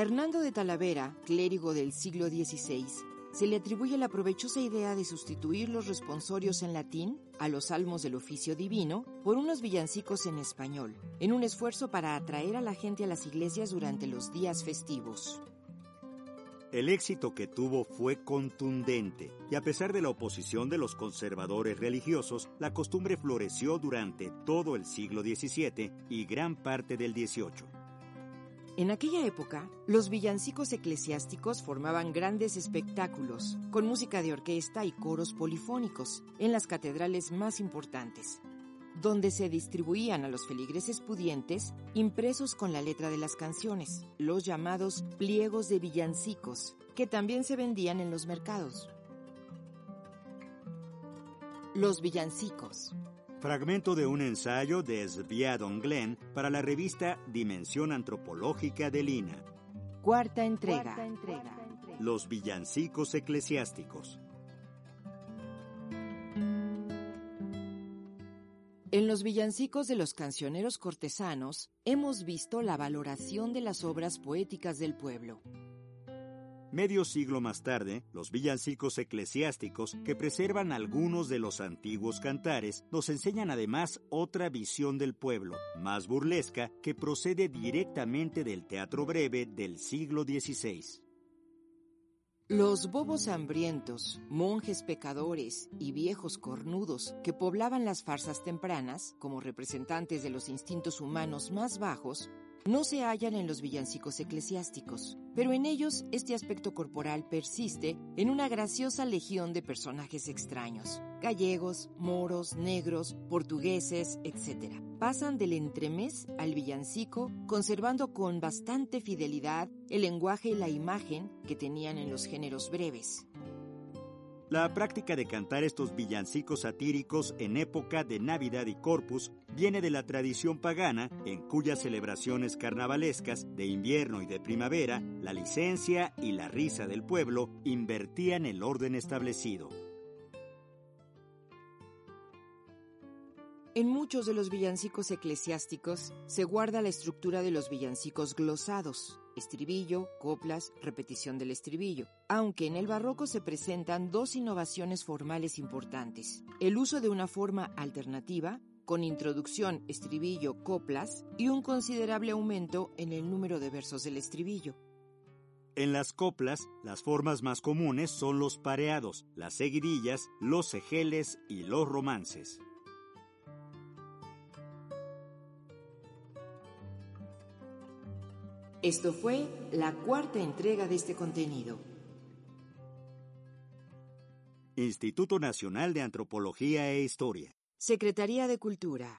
Hernando de Talavera, clérigo del siglo XVI, se le atribuye la provechosa idea de sustituir los responsorios en latín a los salmos del oficio divino por unos villancicos en español, en un esfuerzo para atraer a la gente a las iglesias durante los días festivos. El éxito que tuvo fue contundente, y a pesar de la oposición de los conservadores religiosos, la costumbre floreció durante todo el siglo XVII y gran parte del XVIII. En aquella época, los villancicos eclesiásticos formaban grandes espectáculos, con música de orquesta y coros polifónicos, en las catedrales más importantes donde se distribuían a los feligreses pudientes impresos con la letra de las canciones, los llamados pliegos de villancicos, que también se vendían en los mercados. Los villancicos. Fragmento de un ensayo de Sviadon Glenn para la revista Dimensión Antropológica de Lina. Cuarta entrega. Los villancicos eclesiásticos. En los villancicos de los cancioneros cortesanos hemos visto la valoración de las obras poéticas del pueblo. Medio siglo más tarde, los villancicos eclesiásticos, que preservan algunos de los antiguos cantares, nos enseñan además otra visión del pueblo, más burlesca, que procede directamente del teatro breve del siglo XVI. Los bobos hambrientos, monjes pecadores y viejos cornudos que poblaban las farsas tempranas, como representantes de los instintos humanos más bajos, no se hallan en los villancicos eclesiásticos, pero en ellos este aspecto corporal persiste en una graciosa legión de personajes extraños, gallegos, moros, negros, portugueses, etc. Pasan del entremés al villancico, conservando con bastante fidelidad el lenguaje y la imagen que tenían en los géneros breves. La práctica de cantar estos villancicos satíricos en época de Navidad y Corpus viene de la tradición pagana, en cuyas celebraciones carnavalescas de invierno y de primavera, la licencia y la risa del pueblo invertían el orden establecido. En muchos de los villancicos eclesiásticos se guarda la estructura de los villancicos glosados, estribillo, coplas, repetición del estribillo, aunque en el barroco se presentan dos innovaciones formales importantes. El uso de una forma alternativa, con introducción, estribillo, coplas, y un considerable aumento en el número de versos del estribillo. En las coplas, las formas más comunes son los pareados, las seguidillas, los ejeles y los romances. Esto fue la cuarta entrega de este contenido. Instituto Nacional de Antropología e Historia. Secretaría de Cultura.